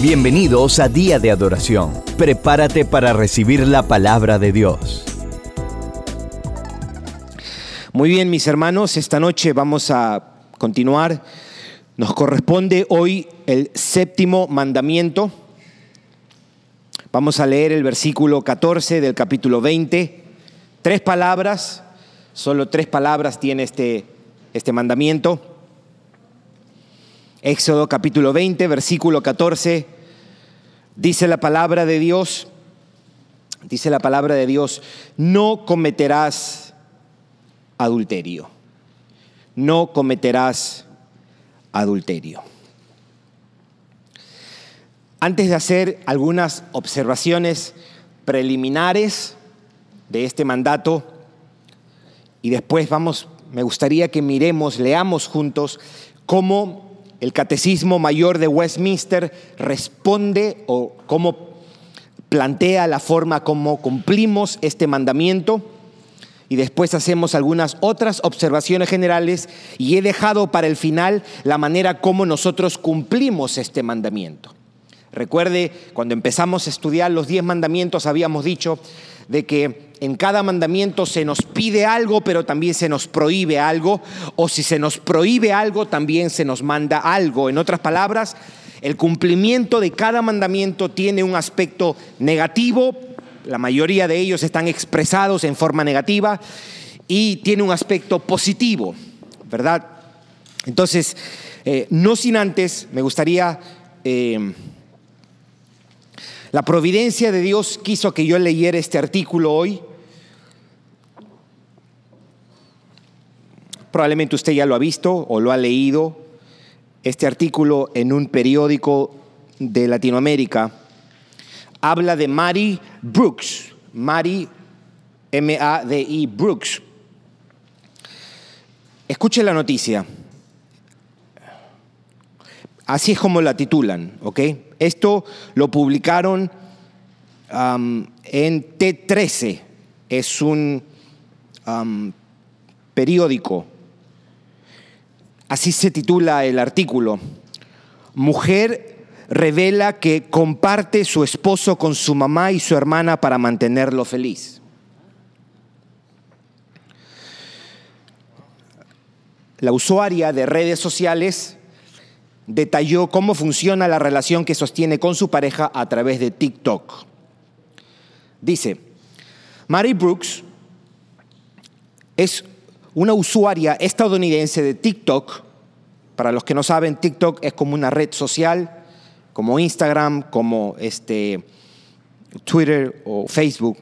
Bienvenidos a Día de Adoración. Prepárate para recibir la palabra de Dios. Muy bien, mis hermanos, esta noche vamos a continuar. Nos corresponde hoy el séptimo mandamiento. Vamos a leer el versículo 14 del capítulo 20. Tres palabras, solo tres palabras tiene este, este mandamiento. Éxodo capítulo 20, versículo 14, dice la palabra de Dios, dice la palabra de Dios, no cometerás adulterio, no cometerás adulterio. Antes de hacer algunas observaciones preliminares de este mandato, y después vamos, me gustaría que miremos, leamos juntos cómo el Catecismo Mayor de Westminster responde o cómo plantea la forma como cumplimos este mandamiento y después hacemos algunas otras observaciones generales y he dejado para el final la manera como nosotros cumplimos este mandamiento. Recuerde, cuando empezamos a estudiar los diez mandamientos habíamos dicho de que en cada mandamiento se nos pide algo, pero también se nos prohíbe algo, o si se nos prohíbe algo, también se nos manda algo. En otras palabras, el cumplimiento de cada mandamiento tiene un aspecto negativo, la mayoría de ellos están expresados en forma negativa, y tiene un aspecto positivo, ¿verdad? Entonces, eh, no sin antes, me gustaría... Eh, la providencia de Dios quiso que yo leyera este artículo hoy. Probablemente usted ya lo ha visto o lo ha leído. Este artículo en un periódico de Latinoamérica habla de Mary Brooks. Mary, M-A-D-I, Brooks. Escuche la noticia. Así es como la titulan, ¿ok? Esto lo publicaron en T13, es un periódico. Así se titula el artículo. Mujer revela que comparte su esposo con su mamá y su hermana para mantenerlo feliz. La usuaria de redes sociales detalló cómo funciona la relación que sostiene con su pareja a través de TikTok. Dice, Mary Brooks es una usuaria estadounidense de TikTok. Para los que no saben, TikTok es como una red social, como Instagram, como este, Twitter o Facebook.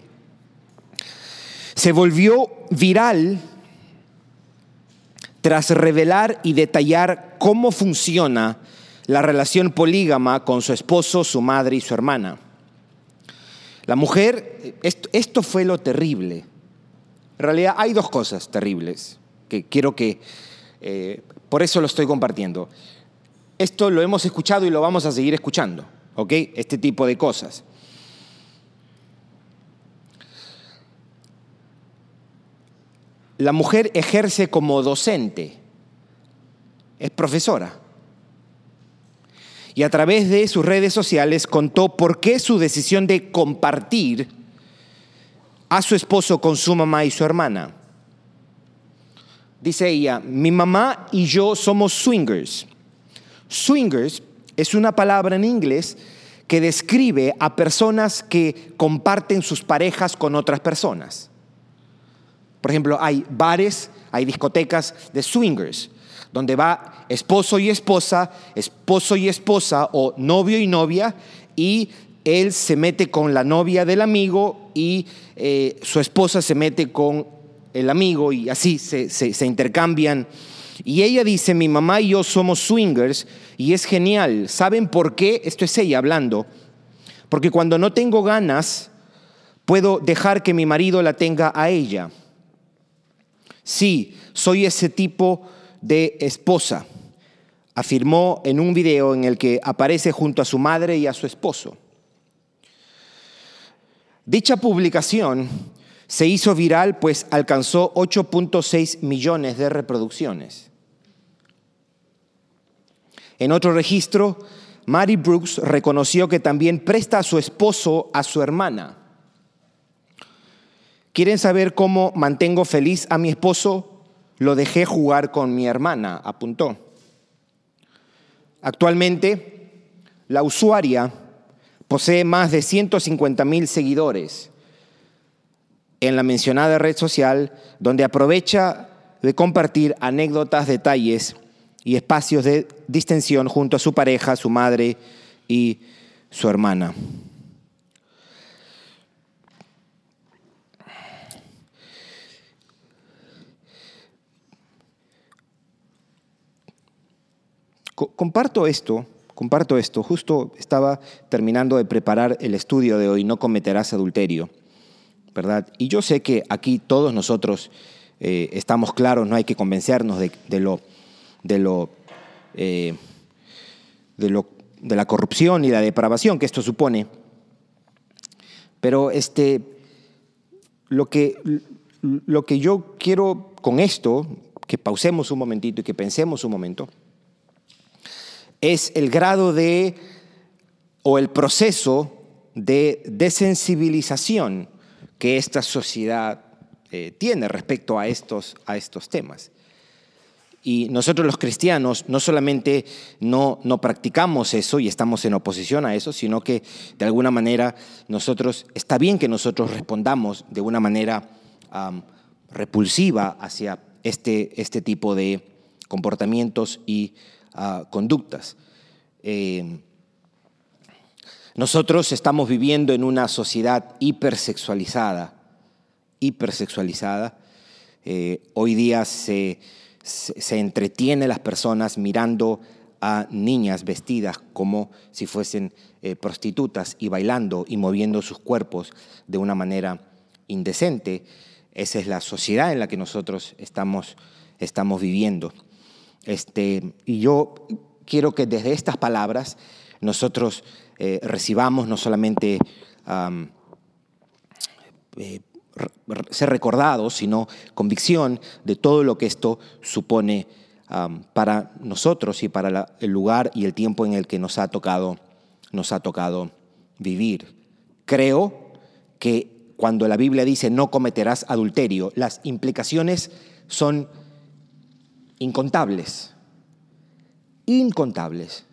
Se volvió viral tras revelar y detallar cómo funciona la relación polígama con su esposo, su madre y su hermana. La mujer, esto, fue lo terrible. En realidad hay dos cosas terribles que quiero que, eh, por eso lo estoy compartiendo. Esto lo hemos escuchado y lo vamos a seguir escuchando, ¿ok? Este tipo de cosas. La mujer ejerce como docente, es profesora. Y a través de sus redes sociales contó por qué su decisión de compartir a su esposo con su mamá y su hermana. Dice ella, mi mamá y yo somos swingers. Swingers es una palabra en inglés que describe a personas que comparten sus parejas con otras personas. Por ejemplo, hay bares, hay discotecas de swingers, donde va esposo y esposa, esposo y esposa o novio y novia, y él se mete con la novia del amigo y eh, su esposa se mete con el amigo y así se, se intercambian. Y ella dice, mi mamá y yo somos swingers y es genial. ¿Saben por qué? Esto es ella hablando. Porque cuando no tengo ganas, puedo dejar que mi marido la tenga a ella. Sí, soy ese tipo de esposa, afirmó en un video en el que aparece junto a su madre y a su esposo. Dicha publicación se hizo viral pues alcanzó 8.6 millones de reproducciones. En otro registro, Mary Brooks reconoció que también presta a su esposo a su hermana. ¿Quieren saber cómo mantengo feliz a mi esposo? Lo dejé jugar con mi hermana, apuntó. Actualmente, la usuaria posee más de 150 mil seguidores en la mencionada red social, donde aprovecha de compartir anécdotas, detalles y espacios de distensión junto a su pareja, su madre y su hermana. Comparto esto, comparto esto. Justo estaba terminando de preparar el estudio de hoy, no cometerás adulterio, ¿verdad? Y yo sé que aquí todos nosotros eh, estamos claros, no hay que convencernos de, lo, de, eh, de, lo, de la corrupción y la depravación que esto supone. Pero este, lo, que, lo que yo quiero con esto, que pausemos un momentito y que pensemos un momento, es el grado de o el proceso de desensibilización que esta sociedad eh, tiene respecto a estos, a estos temas. Y nosotros los cristianos no solamente no, no practicamos eso y estamos en oposición a eso, sino que de alguna manera nosotros, está bien que nosotros respondamos de una manera repulsiva hacia este, este tipo de comportamientos y conductas. Eh, nosotros estamos viviendo en una sociedad hipersexualizada, hipersexualizada. Eh, hoy día se, se, entretiene las personas mirando a niñas vestidas como si fuesen eh, prostitutas y bailando y moviendo sus cuerpos de una manera indecente. Esa es la sociedad en la que nosotros estamos, estamos viviendo. Este, y yo quiero que desde estas palabras nosotros eh, recibamos no solamente eh, ser recordados, sino convicción de todo lo que esto supone para nosotros y para el lugar y el tiempo en el que nos ha tocado, nos ha tocado vivir. Creo que cuando la Biblia dice no cometerás adulterio, las implicaciones son incontables, incontables.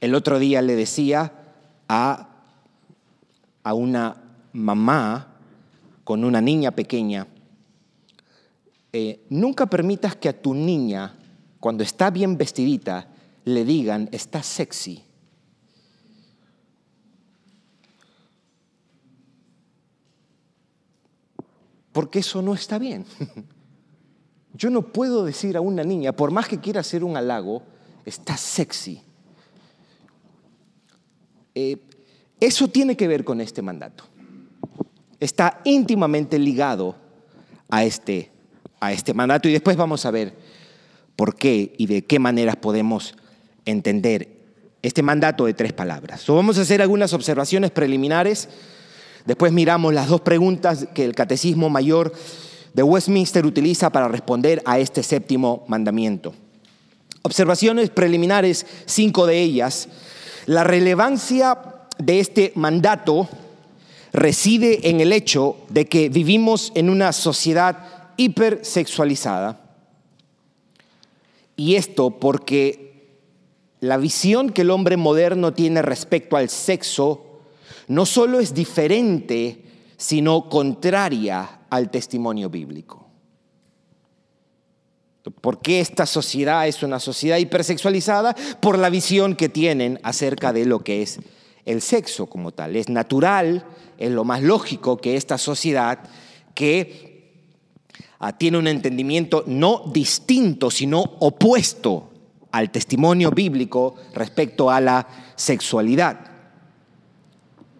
El otro día le decía a, a una mamá con una niña pequeña, eh, nunca permitas que a tu niña, cuando está bien vestidita, le digan, está sexy. Porque eso no está bien. Yo no puedo decir a una niña, por más que quiera hacer un halago, está sexy. Eh, eso tiene que ver con este mandato. Está íntimamente ligado a este, a este mandato y después vamos a ver por qué y de qué maneras podemos entender este mandato de tres palabras. vamos a hacer algunas observaciones preliminares Después miramos las dos preguntas que el Catecismo Mayor de Westminster utiliza para responder a este séptimo mandamiento. Observaciones preliminares, cinco de ellas. La relevancia de este mandato reside en el hecho de que vivimos en una sociedad hipersexualizada. Y esto porque la visión que el hombre moderno tiene respecto al sexo no solo es diferente, sino contraria al testimonio bíblico. ¿Por qué esta sociedad es una sociedad hipersexualizada? Por la visión que tienen acerca de lo que es el sexo como tal. Es natural, es lo más lógico que esta sociedad que ah, tiene un entendimiento no distinto, sino opuesto al testimonio bíblico respecto a la sexualidad.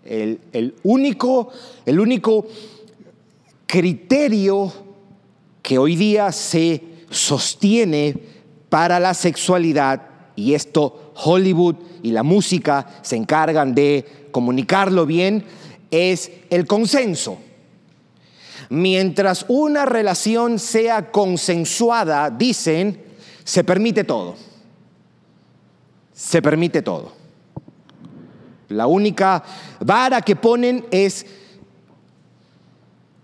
El, único, el único criterio que hoy día se sostiene para la sexualidad, y esto Hollywood y la música se encargan de comunicarlo bien, es el consenso. mientras una relación sea consensuada, dicen, se permite todo. Se permite todo. La única vara que ponen es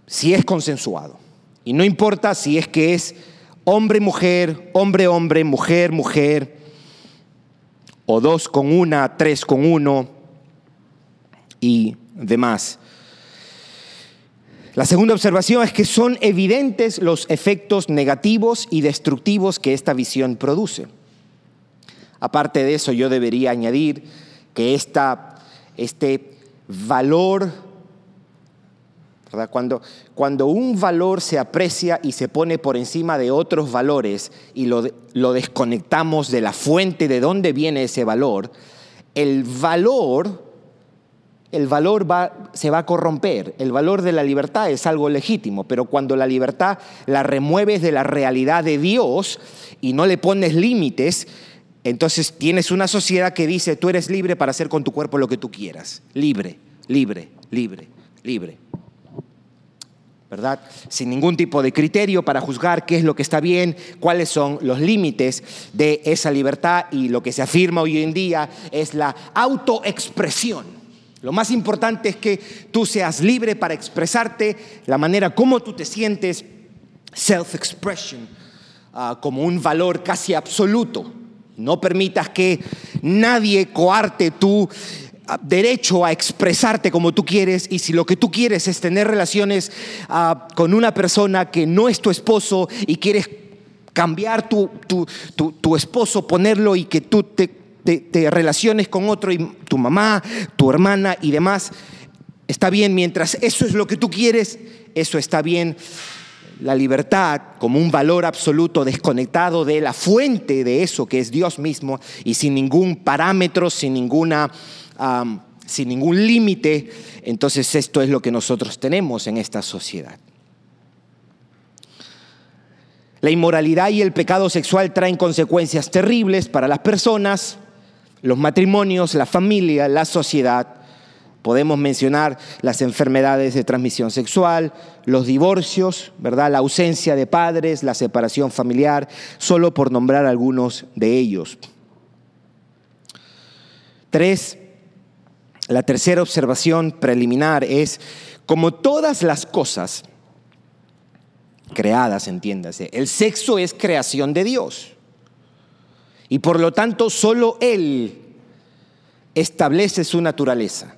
si es consensuado. Y no importa si es que es hombre-mujer, hombre-hombre, mujer-mujer, o dos con una, tres con uno y demás. La segunda observación es que son evidentes los efectos negativos y destructivos que esta visión produce. Aparte de eso, yo debería añadir que esta, este valor cuando, cuando un valor se aprecia y se pone por encima de otros valores y lo, lo desconectamos de la fuente de dónde viene ese valor, el valor, el valor va, se va a corromper. El valor de la libertad es algo legítimo, pero cuando la libertad la remueves de la realidad de Dios y no le pones límites, entonces tienes una sociedad que dice, tú eres libre para hacer con tu cuerpo lo que tú quieras. Libre, libre, libre, libre. ¿verdad? Sin ningún tipo de criterio para juzgar qué es lo que está bien, cuáles son los límites de esa libertad y lo que se afirma hoy en día es la autoexpresión. Lo más importante es que tú seas libre para expresarte la manera como tú te sientes, self-expression, ah, como un valor casi absoluto. No permitas que nadie coarte tu derecho a expresarte como tú quieres y si lo que tú quieres es tener relaciones ah, con una persona que no es tu esposo y quieres cambiar tu, tu, esposo, ponerlo y que tú te, te, relaciones con otro y tu mamá, tu hermana y demás, está bien, mientras eso es lo que tú quieres, eso está bien. La libertad como un valor absoluto desconectado de la fuente de eso que es Dios mismo y sin ningún parámetro, sin ninguna sin ningún límite, entonces esto es lo que nosotros tenemos en esta sociedad. La inmoralidad y el pecado sexual traen consecuencias terribles para las personas, los matrimonios, la familia, la sociedad. Podemos mencionar las enfermedades de transmisión sexual, los divorcios, ¿verdad? La ausencia de padres, la separación familiar, solo por nombrar algunos de ellos. Tres, la tercera observación preliminar es, como todas las cosas creadas, entiéndase, el sexo es creación de Dios. Y por lo tanto, solo Él establece su naturaleza.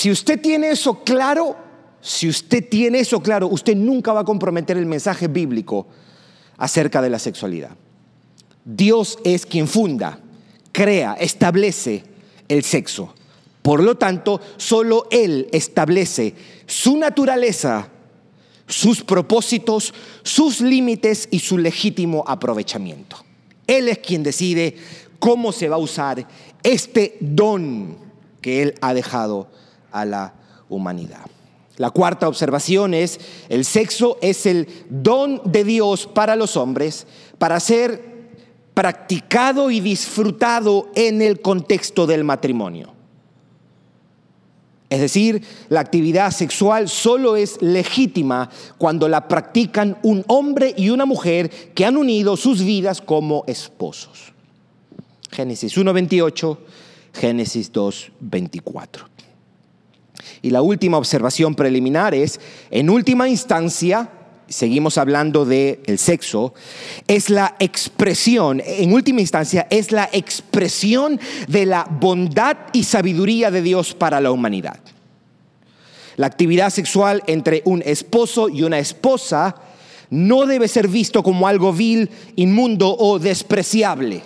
Si usted tiene eso claro, si usted tiene eso claro, usted nunca va a comprometer el mensaje bíblico acerca de la sexualidad. Dios es quien funda crea, establece el sexo. Por lo tanto, solo Él establece su naturaleza, sus propósitos, sus límites y su legítimo aprovechamiento. Él es quien decide cómo se va a usar este don que Él ha dejado a la humanidad. La cuarta observación es, el sexo es el don de Dios para los hombres para ser practicado y disfrutado en el contexto del matrimonio. Es decir, la actividad sexual solo es legítima cuando la practican un hombre y una mujer que han unido sus vidas como esposos. Génesis 1.28, Génesis 2.24. Y la última observación preliminar es, en última instancia, seguimos hablando del el sexo, es la expresión, en última instancia, es la expresión de la bondad y sabiduría de Dios para la humanidad. La actividad sexual entre un esposo y una esposa no debe ser visto como algo vil, inmundo o despreciable.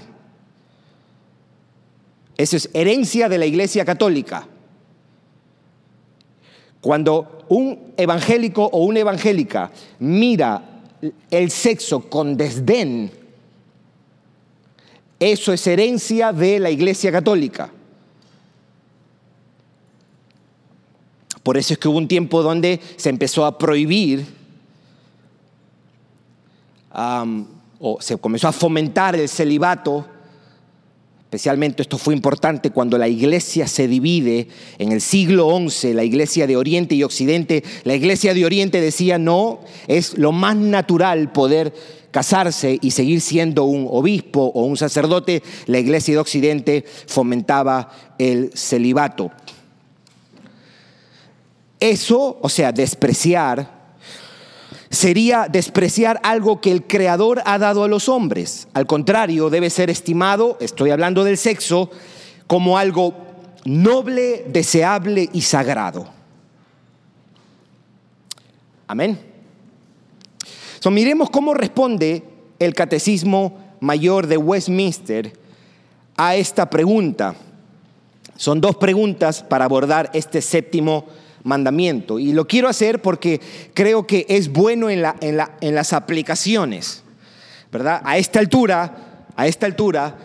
Eso es herencia de la Iglesia Católica. Cuando un evangélico o una evangélica mira el sexo con desdén, eso es herencia de la Iglesia Católica. Por eso es que hubo un tiempo donde se empezó a prohibir o se comenzó a fomentar el celibato especialmente esto fue importante cuando la iglesia se divide en el siglo XI, la iglesia de Oriente y Occidente, la iglesia de Oriente decía, no, es lo más natural poder casarse y seguir siendo un obispo o un sacerdote, la iglesia de Occidente fomentaba el celibato. Eso, o sea, despreciar, sería despreciar algo que el Creador ha dado a los hombres. Al contrario, debe ser estimado, estoy hablando del sexo, como algo noble, deseable y sagrado. Amén miremos cómo responde el Catecismo Mayor de Westminster a esta pregunta. Son dos preguntas para abordar este séptimo mandamiento. Y lo quiero hacer porque creo que es bueno en, la, en, en las aplicaciones. ¿Verdad? A esta altura, a esta altura,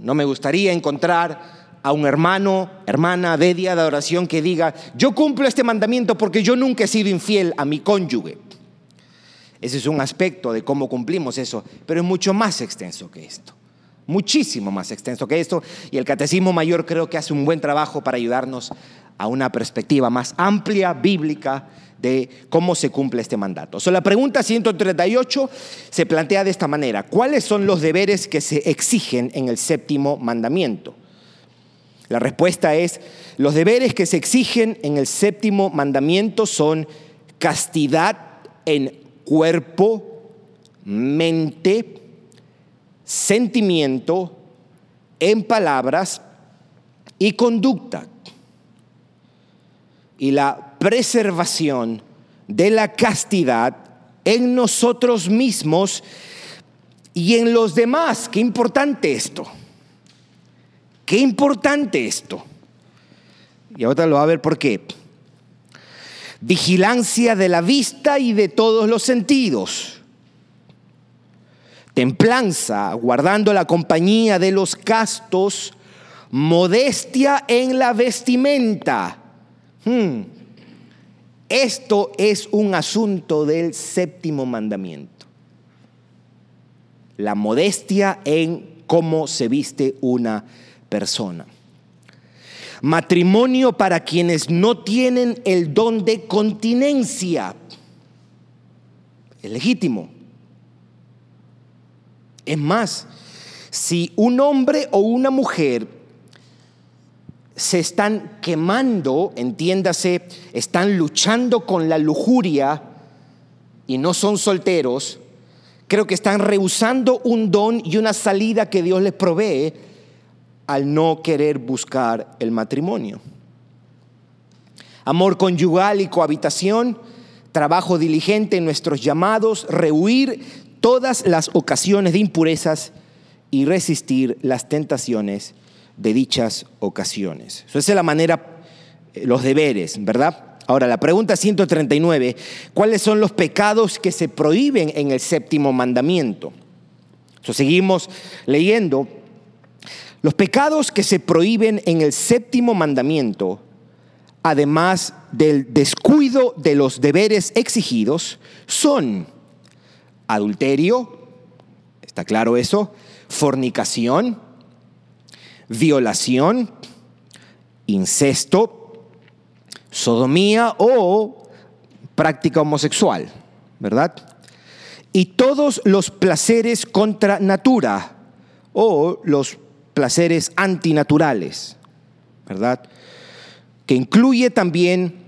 no me gustaría encontrar a un hermano, hermana de día de oración que diga, yo cumplo este mandamiento porque yo nunca he sido infiel a mi cónyuge. Ese es un aspecto de cómo cumplimos eso, pero es mucho más extenso que esto, muchísimo más extenso que esto, y el Catecismo Mayor creo que hace un buen trabajo para ayudarnos a una perspectiva más amplia, bíblica, de cómo se cumple este mandato. So, la pregunta 138 se plantea de esta manera, ¿cuáles son los deberes que se exigen en el séptimo mandamiento? La respuesta es, los deberes que se exigen en el séptimo mandamiento son castidad en cuerpo, mente, sentimiento, en palabras y conducta. Y la preservación de la castidad en nosotros mismos y en los demás. Qué importante esto. Qué importante esto. Y ahora lo va a ver por qué vigilancia de la vista y de todos los sentidos, templanza, guardando la compañía de los castos, modestia en la vestimenta. Hmm. Esto es un asunto del séptimo mandamiento. La modestia en cómo se viste una persona matrimonio para quienes no tienen el don de continencia. Es legítimo. Es más, si un hombre o una mujer se están quemando, entiéndase, están luchando con la lujuria y no son solteros, creo que están rehusando un don y una salida que Dios les provee al no querer buscar el matrimonio. Amor conyugal y cohabitación, trabajo diligente en nuestros llamados, rehuir todas las ocasiones de impurezas y resistir las tentaciones de dichas ocasiones. esa es la manera, eh, los deberes, ¿verdad? Ahora, la pregunta 139, ¿cuáles son los pecados que se prohíben en el séptimo mandamiento? seguimos leyendo los pecados que se prohíben en el séptimo mandamiento, además del descuido de los deberes exigidos, son adulterio, ¿está claro eso? Fornicación, violación, incesto, sodomía o práctica homosexual, ¿verdad? Y todos los placeres contra natura o los placeres antinaturales, ¿verdad? Que incluye también,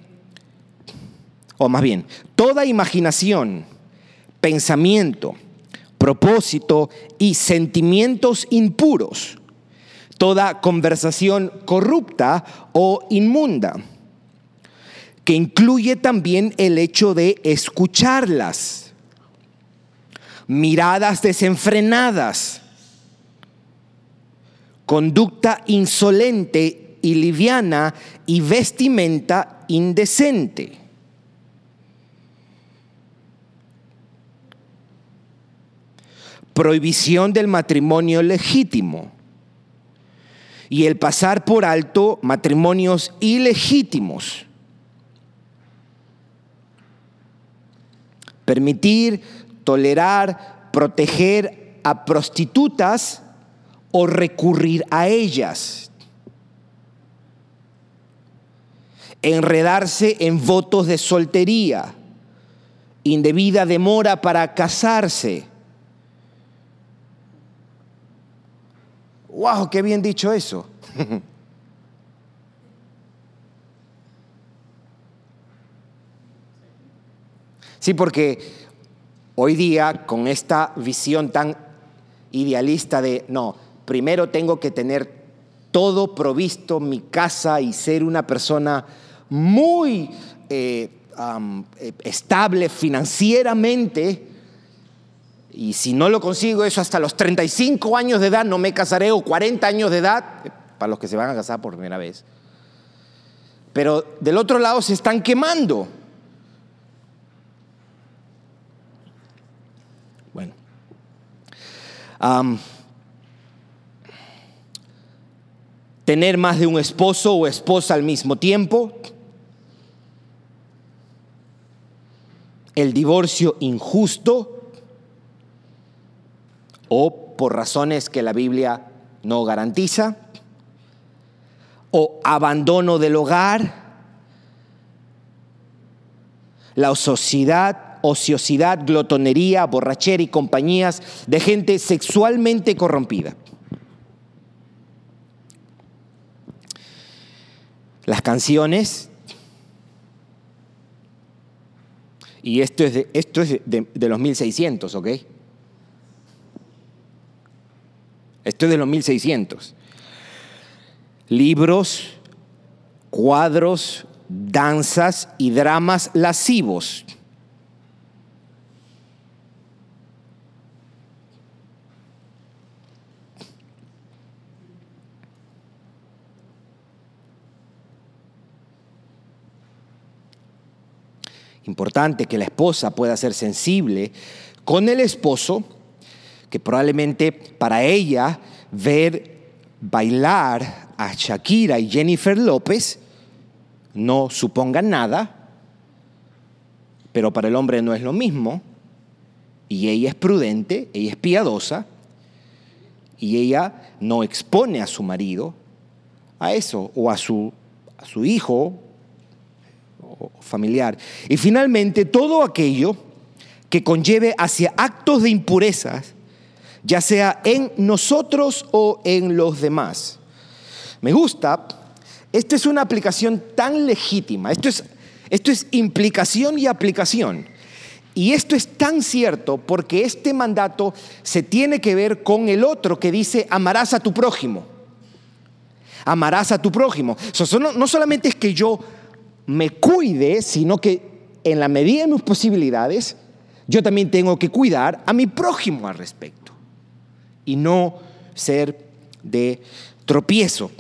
o más bien, toda imaginación, pensamiento, propósito y sentimientos impuros, toda conversación corrupta o inmunda, que incluye también el hecho de escucharlas, miradas desenfrenadas, conducta insolente y liviana y vestimenta indecente. Prohibición del matrimonio legítimo y el pasar por alto matrimonios ilegítimos. Permitir, tolerar, proteger a prostitutas o recurrir a ellas. Enredarse en votos de soltería, indebida demora para casarse. ¡Wow! ¡Qué bien dicho eso! Sí, porque hoy día con esta visión tan idealista de, no, primero tengo que tener todo provisto, mi casa y ser una persona muy eh, eh, estable financieramente, y si no lo consigo eso hasta los 35 años de edad, no me casaré, o 40 años de edad, para los que se van a casar por primera vez. Pero del otro lado se están quemando. Bueno. tener más de un esposo o esposa al mismo tiempo. El divorcio injusto o por razones que la Biblia no garantiza. O abandono del hogar. La ociosidad, glotonería, borrachera y compañías de gente sexualmente corrompida. Las canciones, y esto es de, esto es de, de los 1600, ¿ok? Esto es de los 1600. Libros, cuadros, danzas y dramas lascivos Importante que la esposa pueda ser sensible con el esposo, que probablemente para ella ver bailar a Shakira y Jennifer López no suponga nada, pero para el hombre no es lo mismo, y ella es prudente, ella es piadosa, y ella no expone a su marido a eso, o a su, a su hijo familiar. Y finalmente, todo aquello que conlleve hacia actos de impurezas, ya sea en nosotros o en los demás. Me gusta, esta es una aplicación tan legítima, esto es, esto es implicación y aplicación. Y esto es tan cierto porque este mandato se tiene que ver con el otro que dice amarás a tu prójimo. Amarás a tu prójimo. no solamente es que yo me cuide, sino que en la medida de mis posibilidades, yo también tengo que cuidar a mi prójimo al respecto y no ser de tropiezo.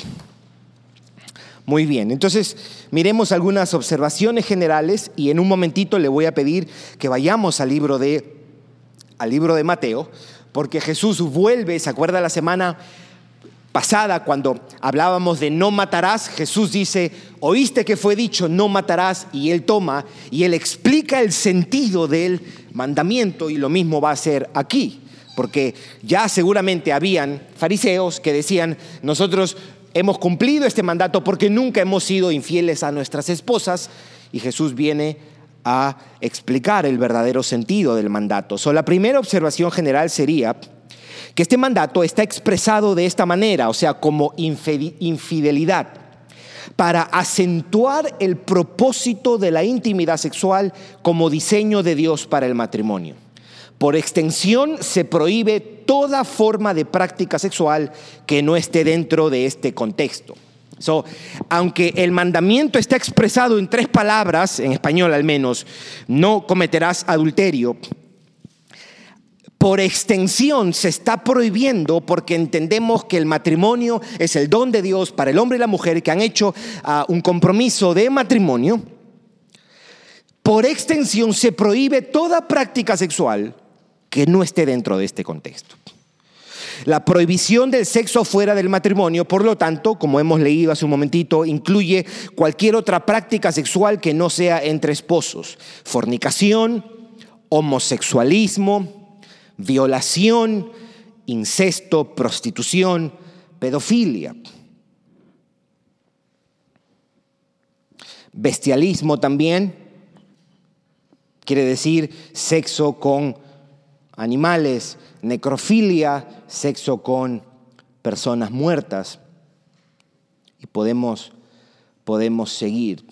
Muy bien, entonces miremos algunas observaciones generales y en un momentito le voy a pedir que vayamos al libro de, al libro de Mateo, porque Jesús vuelve, ¿se acuerda la semana pasada, cuando hablábamos de no matarás, Jesús dice, oíste que fue dicho no matarás y él toma y él explica el sentido del mandamiento y lo mismo va a ser aquí, porque ya seguramente habían fariseos que decían, nosotros hemos cumplido este mandato porque nunca hemos sido infieles a nuestras esposas y Jesús viene a explicar el verdadero sentido del mandato. La primera observación general sería, que este mandato está expresado de esta manera, o sea, como infidelidad, para acentuar el propósito de la intimidad sexual como diseño de Dios para el matrimonio. Por extensión, se prohíbe toda forma de práctica sexual que no esté dentro de este contexto. aunque el mandamiento está expresado en tres palabras, en español al menos, no cometerás adulterio, por extensión se está prohibiendo porque entendemos que el matrimonio es el don de Dios para el hombre y la mujer que han hecho ah, un compromiso de matrimonio. Por extensión se prohíbe toda práctica sexual que no esté dentro de este contexto. La prohibición del sexo fuera del matrimonio, por lo tanto, como hemos leído hace un momentito, incluye cualquier otra práctica sexual que no sea entre esposos. Fornicación, homosexualismo, violación incesto, prostitución, pedofilia. Bestialismo también quiere decir sexo con animales, necrofilia, sexo con personas muertas. Y podemos, podemos seguir.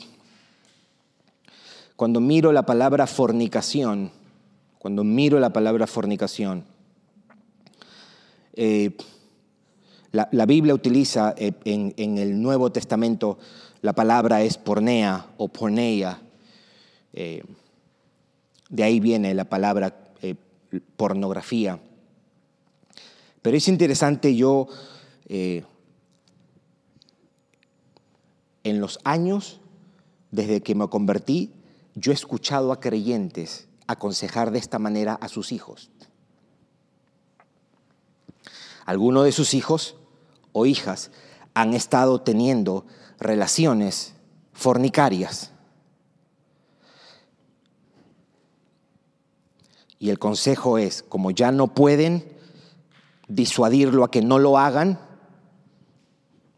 Cuando miro la palabra fornicación, cuando miro la palabra fornicación, eh, la, Biblia utiliza eh, en, el Nuevo Testamento la palabra es pornea o porneia. Eh, de ahí viene la palabra pornografía. Pero es interesante, yo en los años, desde que me convertí, yo he escuchado a creyentes aconsejar de esta manera a sus hijos. Algunos de sus hijos o hijas han estado teniendo relaciones fornicarias. Y el consejo es, como ya no pueden disuadirlo a que no lo hagan,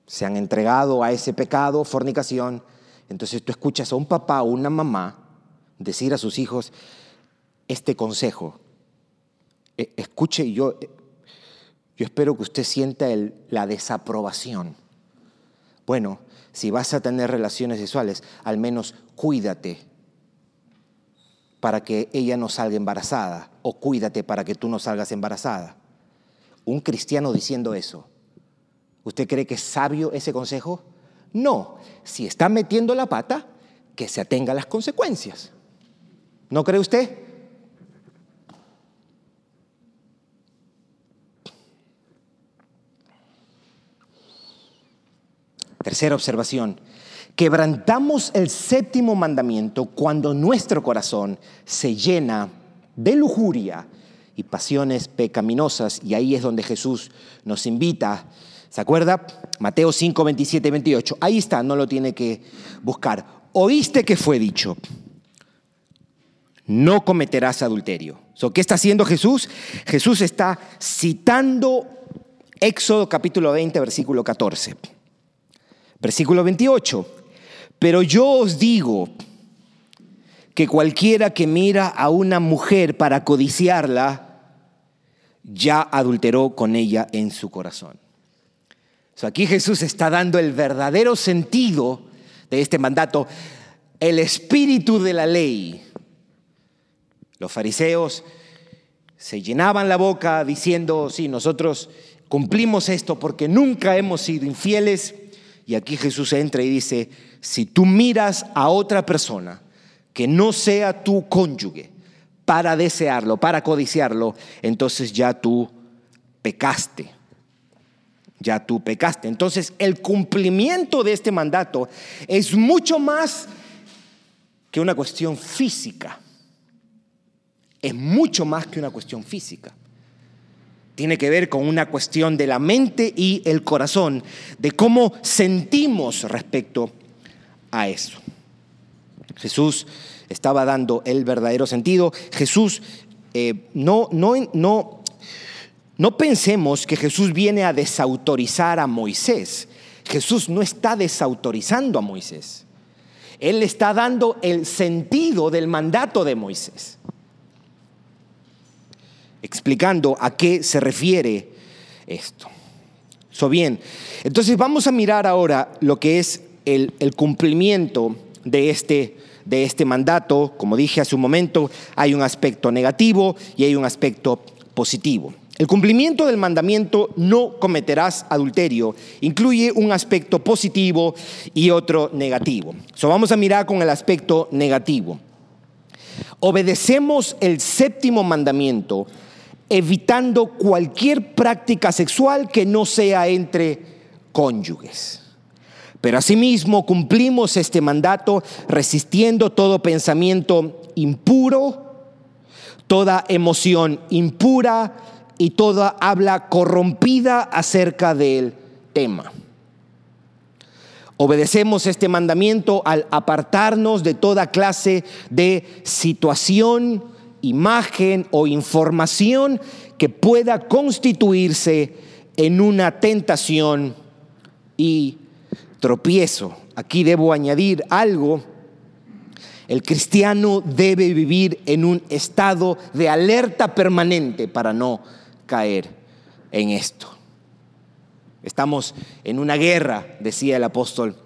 se han entregado a ese pecado, fornicación, entonces tú escuchas a un papá o una mamá decir a sus hijos este consejo. E, escuche, yo, yo espero que usted sienta la desaprobación. Bueno, si vas a tener relaciones sexuales, al menos cuídate para que ella no salga embarazada o cuídate para que tú no salgas embarazada. Un cristiano diciendo eso, ¿usted cree que es sabio ese consejo? No, si está metiendo la pata, que se atenga a las consecuencias. ¿No cree usted? Tercera observación. Quebrantamos el séptimo mandamiento cuando nuestro corazón se llena de lujuria y pasiones pecaminosas. Y ahí es donde Jesús nos invita. ¿Se acuerda? Mateo 5, 27 28. Ahí está, no lo tiene que buscar. Oíste que fue dicho no cometerás adulterio. ¿Qué está haciendo Jesús? Jesús está citando Éxodo capítulo 20, versículo 14. Versículo 28. Pero yo os digo que cualquiera que mira a una mujer para codiciarla, ya adulteró con ella en su corazón. aquí Jesús está dando el verdadero sentido de este mandato, el espíritu de la ley los fariseos se llenaban la boca diciendo, sí, nosotros cumplimos esto porque nunca hemos sido infieles. Y aquí Jesús entra y dice, si tú miras a otra persona que no sea tu cónyuge para desearlo, para codiciarlo, entonces ya tú pecaste. Ya tú pecaste. Entonces el cumplimiento de este mandato es mucho más que una cuestión física es mucho más que una cuestión física. Tiene que ver con una cuestión de la mente y el corazón, de cómo sentimos respecto a eso. Jesús estaba dando el verdadero sentido. Jesús, eh, no, no, no, no pensemos que Jesús viene a desautorizar a Moisés. Jesús no está desautorizando a Moisés. Él está dando el sentido del mandato de Moisés explicando a qué se refiere esto. So bien, entonces vamos a mirar ahora lo que es el, cumplimiento de este, de este mandato. Como dije hace un momento, hay un aspecto negativo y hay un aspecto positivo. El cumplimiento del mandamiento no cometerás adulterio incluye un aspecto positivo y otro negativo. So, vamos a mirar con el aspecto negativo. Obedecemos el séptimo mandamiento evitando cualquier práctica sexual que no sea entre cónyuges. Pero asimismo cumplimos este mandato resistiendo todo pensamiento impuro, toda emoción impura y toda habla corrompida acerca del tema. Obedecemos este mandamiento al apartarnos de toda clase de situación imagen o información que pueda constituirse en una tentación y tropiezo. Aquí debo añadir algo. El cristiano debe vivir en un estado de alerta permanente para no caer en esto. Estamos en una guerra, decía el apóstol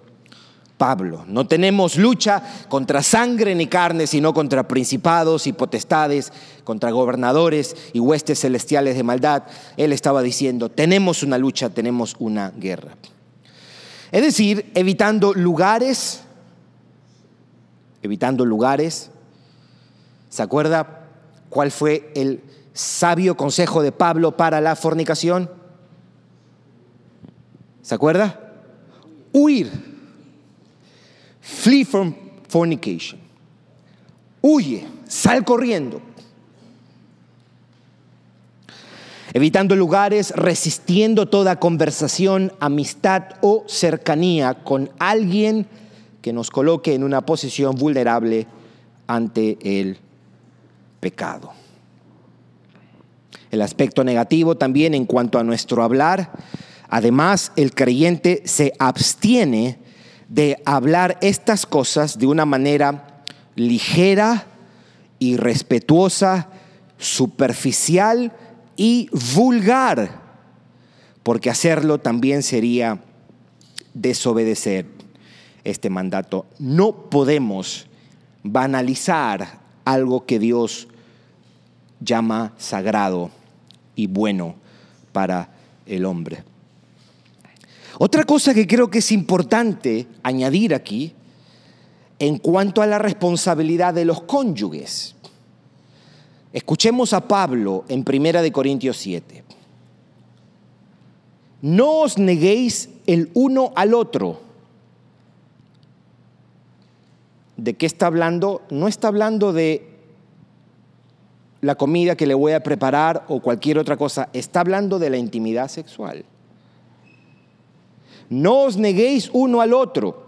Pablo. No tenemos lucha contra sangre ni carne, sino contra principados y potestades, contra gobernadores y huestes celestiales de maldad. Él estaba diciendo, tenemos una lucha, tenemos una guerra. Es decir, evitando lugares, evitando lugares. ¿Se acuerda cuál fue el sabio consejo de Pablo para la fornicación? ¿Se acuerda? Huir Flee from fornication. Huye, sal corriendo. Evitando lugares, resistiendo toda conversación, amistad o cercanía con alguien que nos coloque en una posición vulnerable ante el pecado. El aspecto negativo también en cuanto a nuestro hablar, además el creyente se abstiene de hablar estas cosas de una manera ligera, irrespetuosa, superficial y vulgar, porque hacerlo también sería desobedecer este mandato. No podemos banalizar algo que Dios llama sagrado y bueno para el hombre. Otra cosa que creo que es importante añadir aquí en cuanto a la responsabilidad de los cónyuges. Escuchemos a Pablo en Primera de Corintios 7. No os neguéis el uno al otro. ¿De qué está hablando? No está hablando de la comida que le voy a preparar o cualquier otra cosa. Está hablando de la intimidad sexual. No os neguéis uno al otro.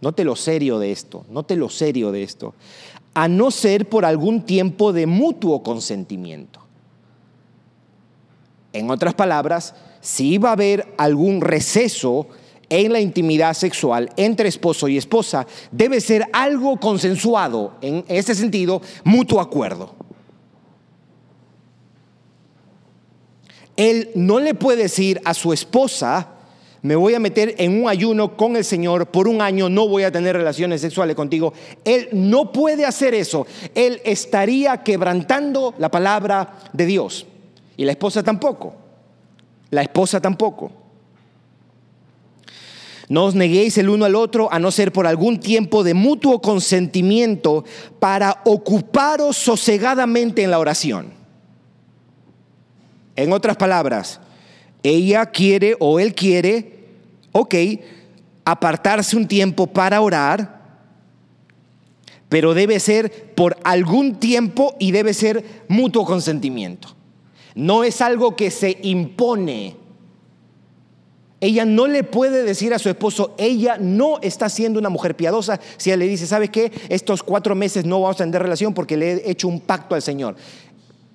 Note lo serio de esto, note lo serio de esto. A no ser por algún tiempo de mutuo consentimiento. En otras palabras, si va a haber algún receso en la intimidad sexual entre esposo y esposa, debe ser algo consensuado, en ese sentido, mutuo acuerdo. Él no le puede decir a su esposa, me voy a meter en un ayuno con el Señor, por un año no voy a tener relaciones sexuales contigo. Él no puede hacer eso. Él estaría quebrantando la palabra de Dios. Y la esposa tampoco. La esposa tampoco. No os neguéis el uno al otro a no ser por algún tiempo de mutuo consentimiento para ocuparos sosegadamente en la oración. En otras palabras, ella quiere o él quiere, ok, apartarse un tiempo para orar, pero debe ser por algún tiempo y debe ser mutuo consentimiento. No es algo que se impone. Ella no le puede decir a su esposo, ella no está siendo una mujer piadosa si él le dice, ¿sabes qué? Estos cuatro meses no vamos a tener relación porque le he hecho un pacto al Señor.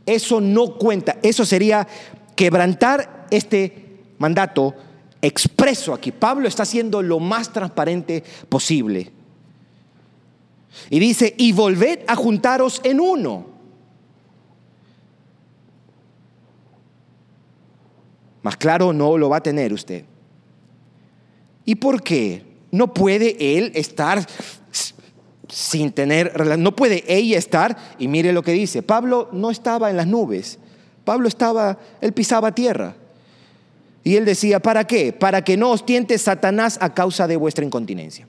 Eso no cuenta. Eso sería quebrantar este mandato expreso aquí. Pablo está haciendo lo más transparente posible. Y dice, y volved a juntaros en uno. Más claro no lo va a tener usted. ¿Y por qué? No puede él estar sin tener, no puede ella estar, y mire lo que dice, Pablo no estaba en las nubes, Pablo estaba, él pisaba tierra. Y él decía, ¿para qué? Para que no os tiente Satanás a causa de vuestra incontinencia.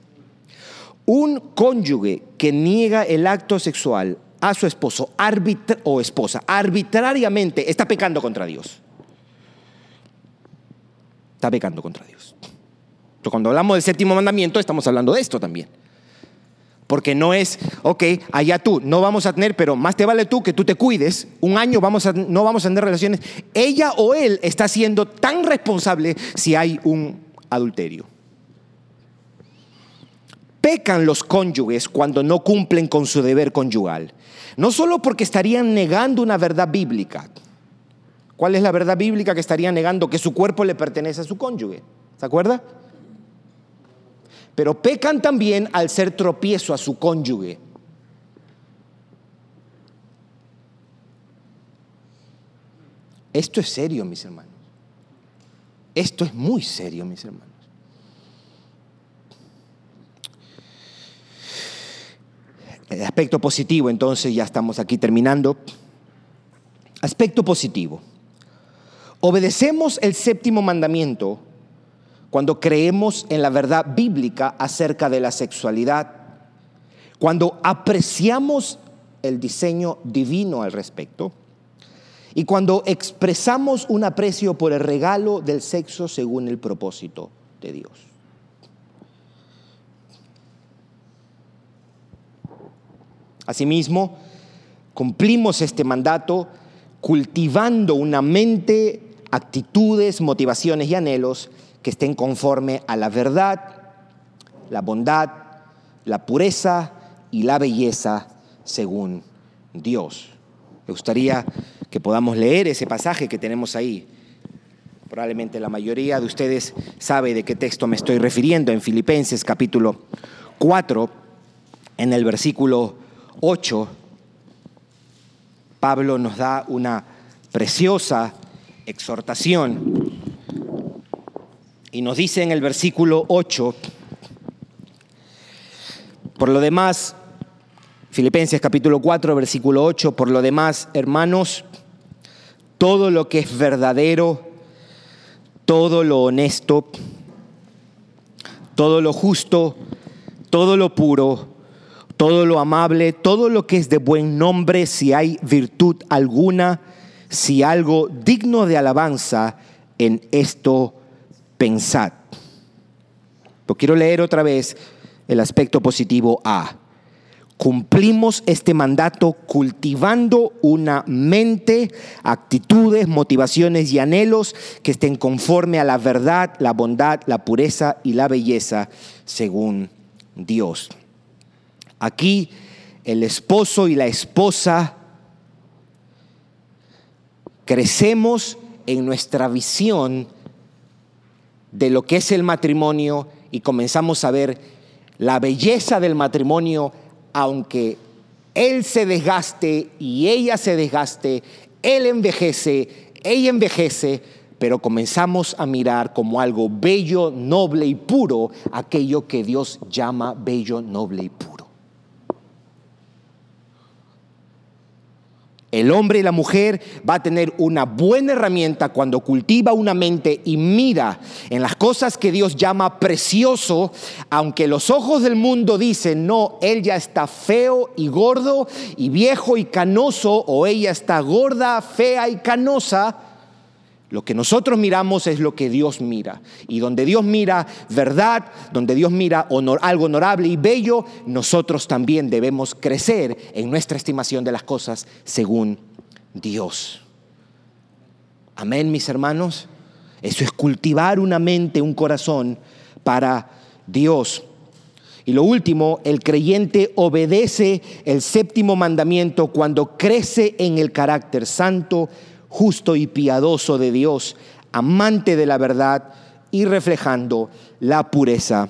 Un cónyuge que niega el acto sexual a su esposo o esposa arbitrariamente está pecando contra Dios. Está pecando contra Dios. cuando hablamos del séptimo mandamiento estamos hablando de esto también. Porque no es, ok, allá tú, no vamos a tener, pero más te vale tú que tú te cuides, un año vamos a, no vamos a tener relaciones. Ella o él está siendo tan responsable si hay un adulterio. Pecan los cónyuges cuando no cumplen con su deber conyugal. No solo porque estarían negando una verdad bíblica, ¿Cuál es la verdad bíblica que estaría negando que su cuerpo le pertenece a su cónyuge? ¿Se acuerda? Pero pecan también al ser tropiezo a su cónyuge. Esto es serio, mis hermanos. Esto es muy serio, mis hermanos. Aspecto positivo, entonces ya estamos aquí terminando. Aspecto positivo. Obedecemos el séptimo mandamiento cuando creemos en la verdad bíblica acerca de la sexualidad, cuando apreciamos el diseño divino al respecto y cuando expresamos un aprecio por el regalo del sexo según el propósito de Dios. Asimismo, cumplimos este mandato cultivando una mente, actitudes, motivaciones y anhelos que estén conforme a la verdad, la bondad, la pureza y la belleza según Dios. Me gustaría que podamos leer ese pasaje que tenemos ahí. Probablemente la mayoría de ustedes sabe de qué texto me estoy refiriendo en Filipenses capítulo 4, en el versículo 8, Pablo nos da una preciosa exhortación y nos dice en el versículo 8, por lo demás, Filipenses capítulo 4, versículo 8, por lo demás, hermanos, todo lo que es verdadero, todo lo honesto, todo lo justo, todo lo puro, todo lo amable, todo lo que es de buen nombre, si hay virtud alguna, si algo digno de alabanza, en esto pensad. Pero quiero leer otra vez el aspecto positivo A. Cumplimos este mandato cultivando una mente, actitudes, motivaciones y anhelos que estén conforme a la verdad, la bondad, la pureza y la belleza según Dios. Aquí el esposo y la esposa crecemos en nuestra visión de lo que es el matrimonio y comenzamos a ver la belleza del matrimonio, aunque él se desgaste y ella se desgaste, él envejece, ella envejece, pero comenzamos a mirar como algo bello, noble y puro aquello que Dios llama bello, noble y puro. El hombre y la mujer va a tener una buena herramienta cuando cultiva una mente y mira en las cosas que Dios llama precioso, aunque los ojos del mundo dicen, no, él ya está feo y gordo y viejo y canoso, o ella está gorda, fea y canosa, lo que nosotros miramos es lo que Dios mira. Y donde Dios mira verdad, donde Dios mira algo honorable y bello, nosotros también debemos crecer en nuestra estimación de las cosas según Dios. Amén, mis hermanos. Eso es cultivar una mente, un corazón para Dios. Y lo último, el creyente obedece el séptimo mandamiento cuando crece en el carácter santo, justo y piadoso de Dios, amante de la verdad y reflejando la pureza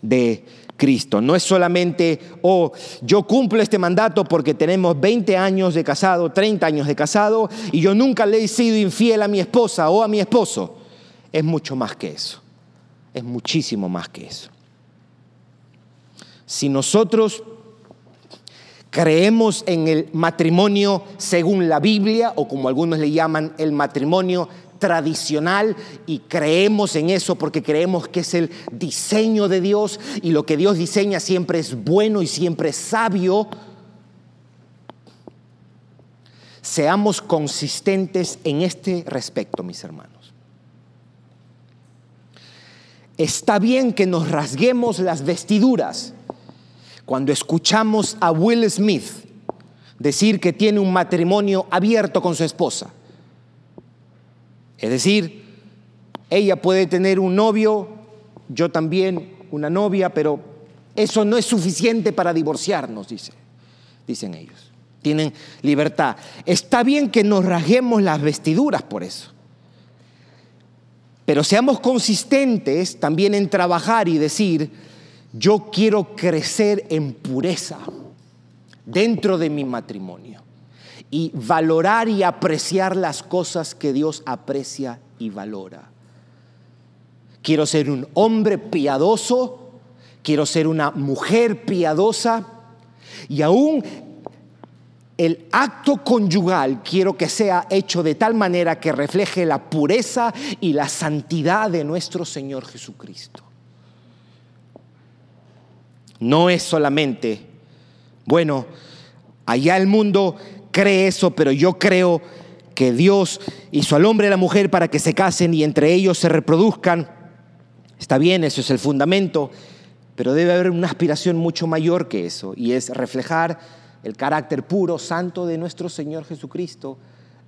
de Cristo. No es solamente, oh, yo cumplo este mandato porque tenemos 20 años de casado, 30 años de casado y yo nunca le he sido infiel a mi esposa o a mi esposo. Es mucho más que eso. Es muchísimo más que eso. Si nosotros creemos en el matrimonio según la Biblia, o como algunos le llaman el matrimonio tradicional y creemos en eso porque creemos que es el diseño de Dios y lo que Dios diseña siempre es bueno y siempre es sabio. Seamos consistentes en este respecto, mis hermanos. Está bien que nos rasguemos las vestiduras cuando escuchamos a Will Smith decir que tiene un matrimonio abierto con su esposa. Es decir, ella puede tener un novio, yo también una novia, pero eso no es suficiente para divorciarnos, dice, dicen ellos. tienen libertad. Está bien que nos rasguemos las vestiduras por eso. Pero seamos consistentes también en trabajar y decir, yo quiero crecer en pureza dentro de mi matrimonio y valorar y apreciar las cosas que Dios aprecia y valora. Quiero ser un hombre piadoso, quiero ser una mujer piadosa y aún el acto conyugal quiero que sea hecho de tal manera que refleje la pureza y la santidad de nuestro Señor Jesucristo. No es solamente, bueno, allá el mundo cree eso, pero yo creo que Dios hizo al hombre y a la mujer para que se casen y entre ellos se reproduzcan. Está bien, eso es el fundamento, pero debe haber una aspiración mucho mayor que eso, y es reflejar el carácter puro, santo de nuestro Señor Jesucristo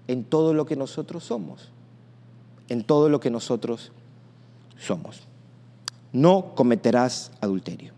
en todo lo que nosotros somos, en todo lo que nosotros somos. No cometerás adulterio.